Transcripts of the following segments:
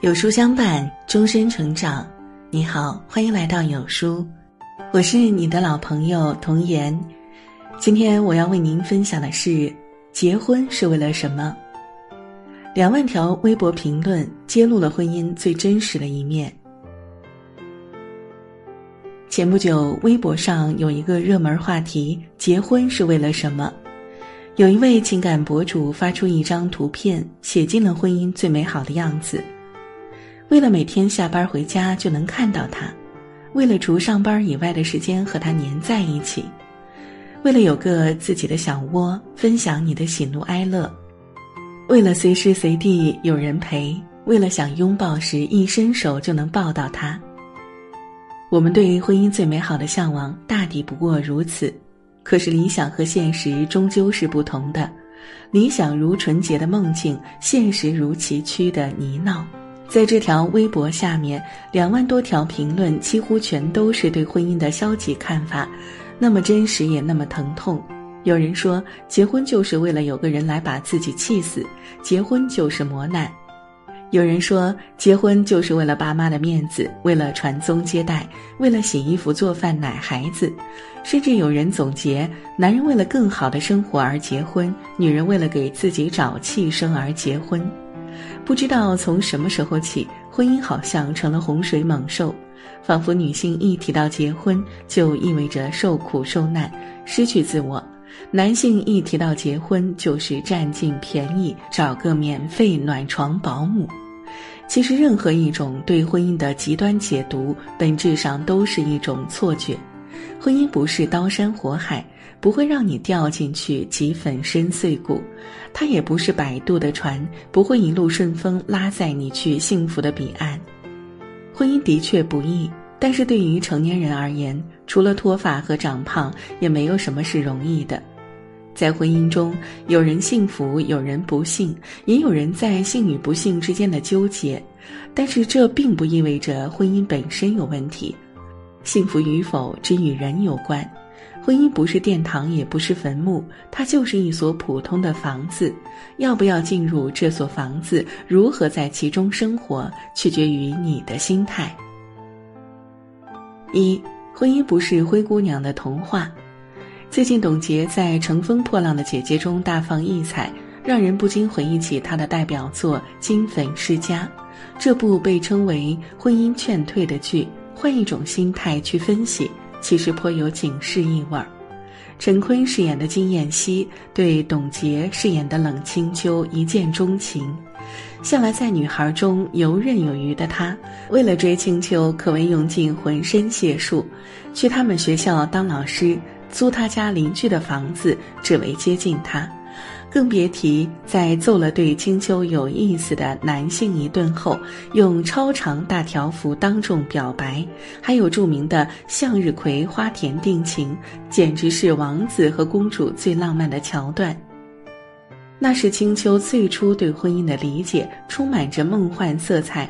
有书相伴，终身成长。你好，欢迎来到有书，我是你的老朋友童言。今天我要为您分享的是：结婚是为了什么？两万条微博评论揭露了婚姻最真实的一面。前不久，微博上有一个热门话题：结婚是为了什么？有一位情感博主发出一张图片，写尽了婚姻最美好的样子。为了每天下班回家就能看到他，为了除上班以外的时间和他黏在一起，为了有个自己的小窝，分享你的喜怒哀乐，为了随时随地有人陪，为了想拥抱时一伸手就能抱到他。我们对于婚姻最美好的向往，大抵不过如此。可是理想和现实终究是不同的，理想如纯洁的梦境，现实如崎岖的泥淖。在这条微博下面，两万多条评论几乎全都是对婚姻的消极看法，那么真实也那么疼痛。有人说，结婚就是为了有个人来把自己气死，结婚就是磨难；有人说，结婚就是为了爸妈的面子，为了传宗接代，为了洗衣服、做饭、奶孩子；甚至有人总结，男人为了更好的生活而结婚，女人为了给自己找气生而结婚。不知道从什么时候起，婚姻好像成了洪水猛兽，仿佛女性一提到结婚，就意味着受苦受难、失去自我；男性一提到结婚，就是占尽便宜，找个免费暖床保姆。其实，任何一种对婚姻的极端解读，本质上都是一种错觉。婚姻不是刀山火海。不会让你掉进去即粉身碎骨，它也不是摆渡的船，不会一路顺风拉载你去幸福的彼岸。婚姻的确不易，但是对于成年人而言，除了脱发和长胖，也没有什么是容易的。在婚姻中，有人幸福，有人不幸，也有人在幸与不幸之间的纠结，但是这并不意味着婚姻本身有问题。幸福与否，只与人有关。婚姻不是殿堂，也不是坟墓，它就是一所普通的房子。要不要进入这所房子，如何在其中生活，取决于你的心态。一，婚姻不是灰姑娘的童话。最近，董洁在《乘风破浪的姐姐》中大放异彩，让人不禁回忆起她的代表作《金粉世家》。这部被称为婚姻劝退的剧，换一种心态去分析。其实颇有警示意味儿。陈坤饰演的金燕西对董洁饰演的冷清秋一见钟情，向来在女孩中游刃有余的他，为了追青秋，可谓用尽浑身解数，去他们学校当老师，租他家邻居的房子，只为接近她。更别提在揍了对青秋有意思的男性一顿后，用超长大条幅当众表白，还有著名的向日葵花田定情，简直是王子和公主最浪漫的桥段。那是青秋最初对婚姻的理解，充满着梦幻色彩，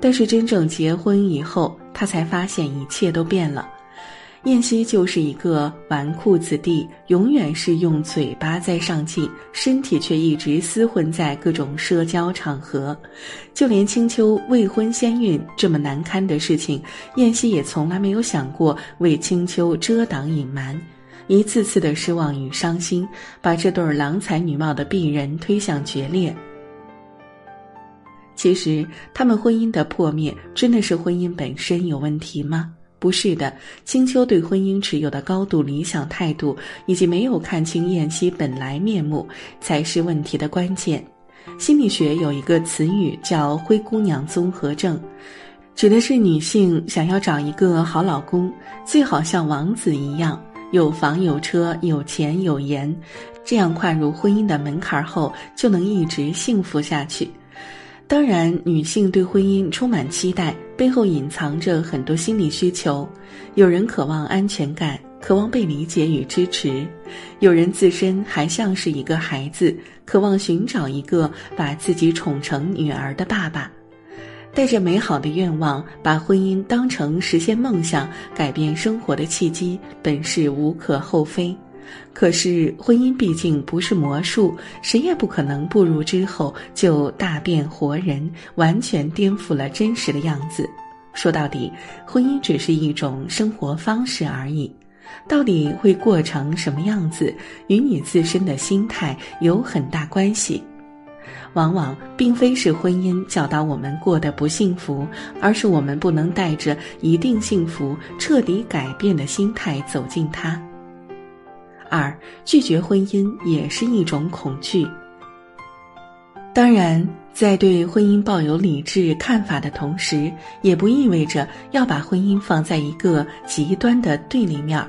但是真正结婚以后，他才发现一切都变了。燕西就是一个纨绔子弟，永远是用嘴巴在上进，身体却一直厮混在各种社交场合。就连青秋未婚先孕这么难堪的事情，燕西也从来没有想过为青秋遮挡隐瞒。一次次的失望与伤心，把这对郎才女貌的璧人推向决裂。其实，他们婚姻的破灭，真的是婚姻本身有问题吗？不是的，青秋对婚姻持有的高度理想态度，以及没有看清燕西本来面目，才是问题的关键。心理学有一个词语叫“灰姑娘综合症”，指的是女性想要找一个好老公，最好像王子一样，有房有车有钱有颜，这样跨入婚姻的门槛后，就能一直幸福下去。当然，女性对婚姻充满期待，背后隐藏着很多心理需求。有人渴望安全感，渴望被理解与支持；有人自身还像是一个孩子，渴望寻找一个把自己宠成女儿的爸爸。带着美好的愿望，把婚姻当成实现梦想、改变生活的契机，本是无可厚非。可是婚姻毕竟不是魔术，谁也不可能步入之后就大变活人，完全颠覆了真实的样子。说到底，婚姻只是一种生活方式而已。到底会过成什么样子，与你自身的心态有很大关系。往往并非是婚姻教导我们过得不幸福，而是我们不能带着一定幸福、彻底改变的心态走进它。二，拒绝婚姻也是一种恐惧。当然，在对婚姻抱有理智看法的同时，也不意味着要把婚姻放在一个极端的对立面儿。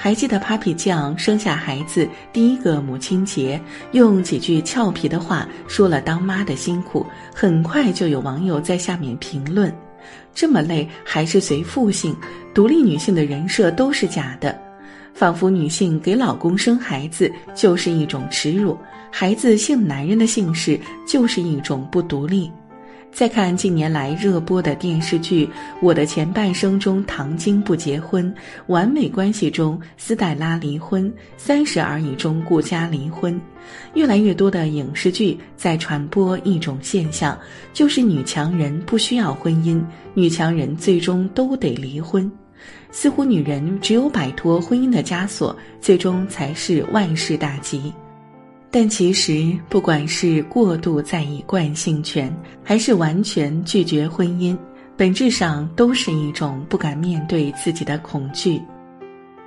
还记得 Papi 酱生下孩子第一个母亲节，用几句俏皮的话说了当妈的辛苦，很快就有网友在下面评论：“这么累还是随父姓，独立女性的人设都是假的，仿佛女性给老公生孩子就是一种耻辱，孩子姓男人的姓氏就是一种不独立。”再看近年来热播的电视剧《我的前半生》中，唐晶不结婚；《完美关系》中，斯黛拉离婚；《三十而已》中，顾佳离婚。越来越多的影视剧在传播一种现象，就是女强人不需要婚姻，女强人最终都得离婚。似乎女人只有摆脱婚姻的枷锁，最终才是万事大吉。但其实，不管是过度在意惯性权，还是完全拒绝婚姻，本质上都是一种不敢面对自己的恐惧，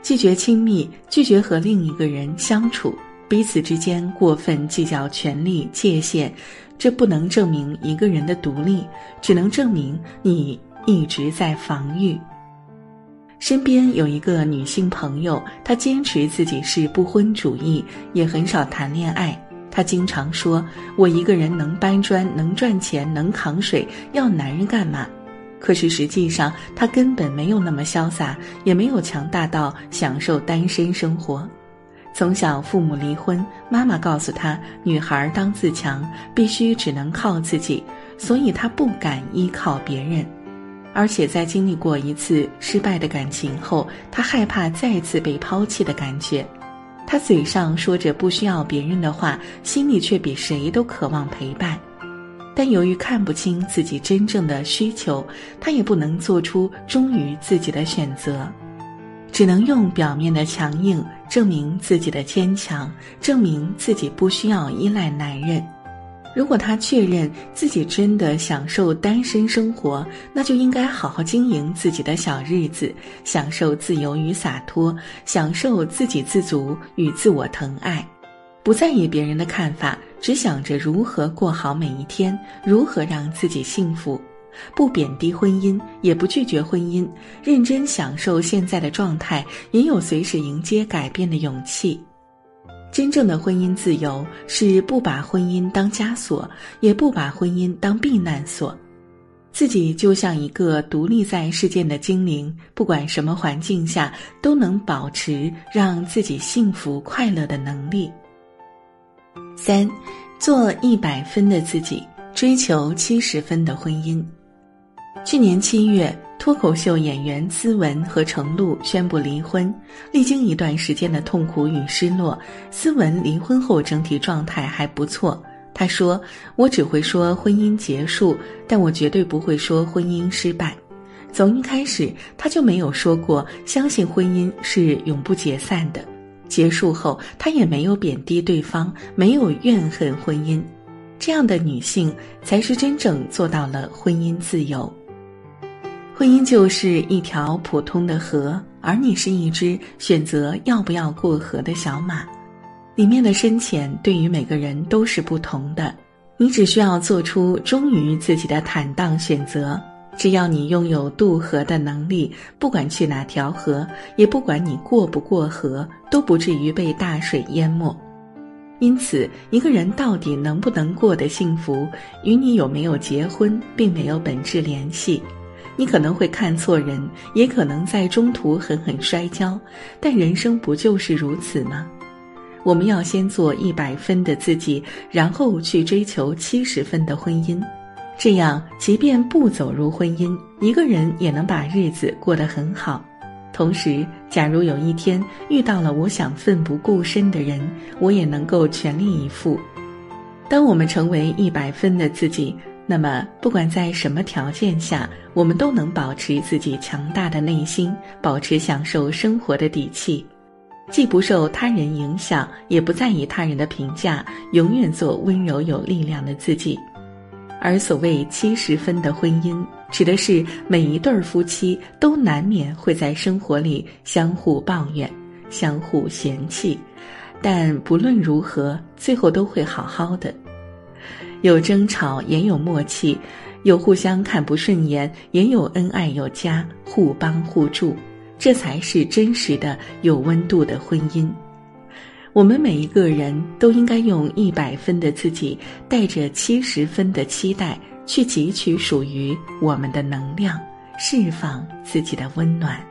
拒绝亲密，拒绝和另一个人相处，彼此之间过分计较权利界限，这不能证明一个人的独立，只能证明你一直在防御。身边有一个女性朋友，她坚持自己是不婚主义，也很少谈恋爱。她经常说：“我一个人能搬砖，能赚钱，能扛水，要男人干嘛？”可是实际上，她根本没有那么潇洒，也没有强大到享受单身生活。从小父母离婚，妈妈告诉她：“女孩当自强，必须只能靠自己。”所以她不敢依靠别人。而且在经历过一次失败的感情后，他害怕再次被抛弃的感觉。他嘴上说着不需要别人的话，心里却比谁都渴望陪伴。但由于看不清自己真正的需求，他也不能做出忠于自己的选择，只能用表面的强硬证明自己的坚强，证明自己不需要依赖男人。如果他确认自己真的享受单身生活，那就应该好好经营自己的小日子，享受自由与洒脱，享受自给自足与自我疼爱，不在意别人的看法，只想着如何过好每一天，如何让自己幸福，不贬低婚姻，也不拒绝婚姻，认真享受现在的状态，也有随时迎接改变的勇气。真正的婚姻自由是不把婚姻当枷锁，也不把婚姻当避难所，自己就像一个独立在世界的精灵，不管什么环境下都能保持让自己幸福快乐的能力。三，做一百分的自己，追求七十分的婚姻。去年七月。脱口秀演员思文和程璐宣布离婚，历经一段时间的痛苦与失落，思文离婚后整体状态还不错。他说：“我只会说婚姻结束，但我绝对不会说婚姻失败。从一开始，他就没有说过相信婚姻是永不解散的。结束后，他也没有贬低对方，没有怨恨婚姻。这样的女性才是真正做到了婚姻自由。”婚姻就是一条普通的河，而你是一只选择要不要过河的小马，里面的深浅对于每个人都是不同的。你只需要做出忠于自己的坦荡选择，只要你拥有渡河的能力，不管去哪条河，也不管你过不过河，都不至于被大水淹没。因此，一个人到底能不能过得幸福，与你有没有结婚并没有本质联系。你可能会看错人，也可能在中途狠狠摔跤，但人生不就是如此吗？我们要先做一百分的自己，然后去追求七十分的婚姻，这样即便不走入婚姻，一个人也能把日子过得很好。同时，假如有一天遇到了我想奋不顾身的人，我也能够全力以赴。当我们成为一百分的自己，那么不管在什么条件下，我们都能保持自己强大的内心，保持享受生活的底气，既不受他人影响，也不在意他人的评价，永远做温柔有力量的自己。而所谓七十分的婚姻，指的是每一对夫妻都难免会在生活里相互抱怨、相互嫌弃，但不论如何，最后都会好好的。有争吵，也有默契；有互相看不顺眼，也有恩爱有加，互帮互助。这才是真实的、有温度的婚姻。我们每一个人都应该用一百分的自己，带着七十分的期待，去汲取属于我们的能量，释放自己的温暖。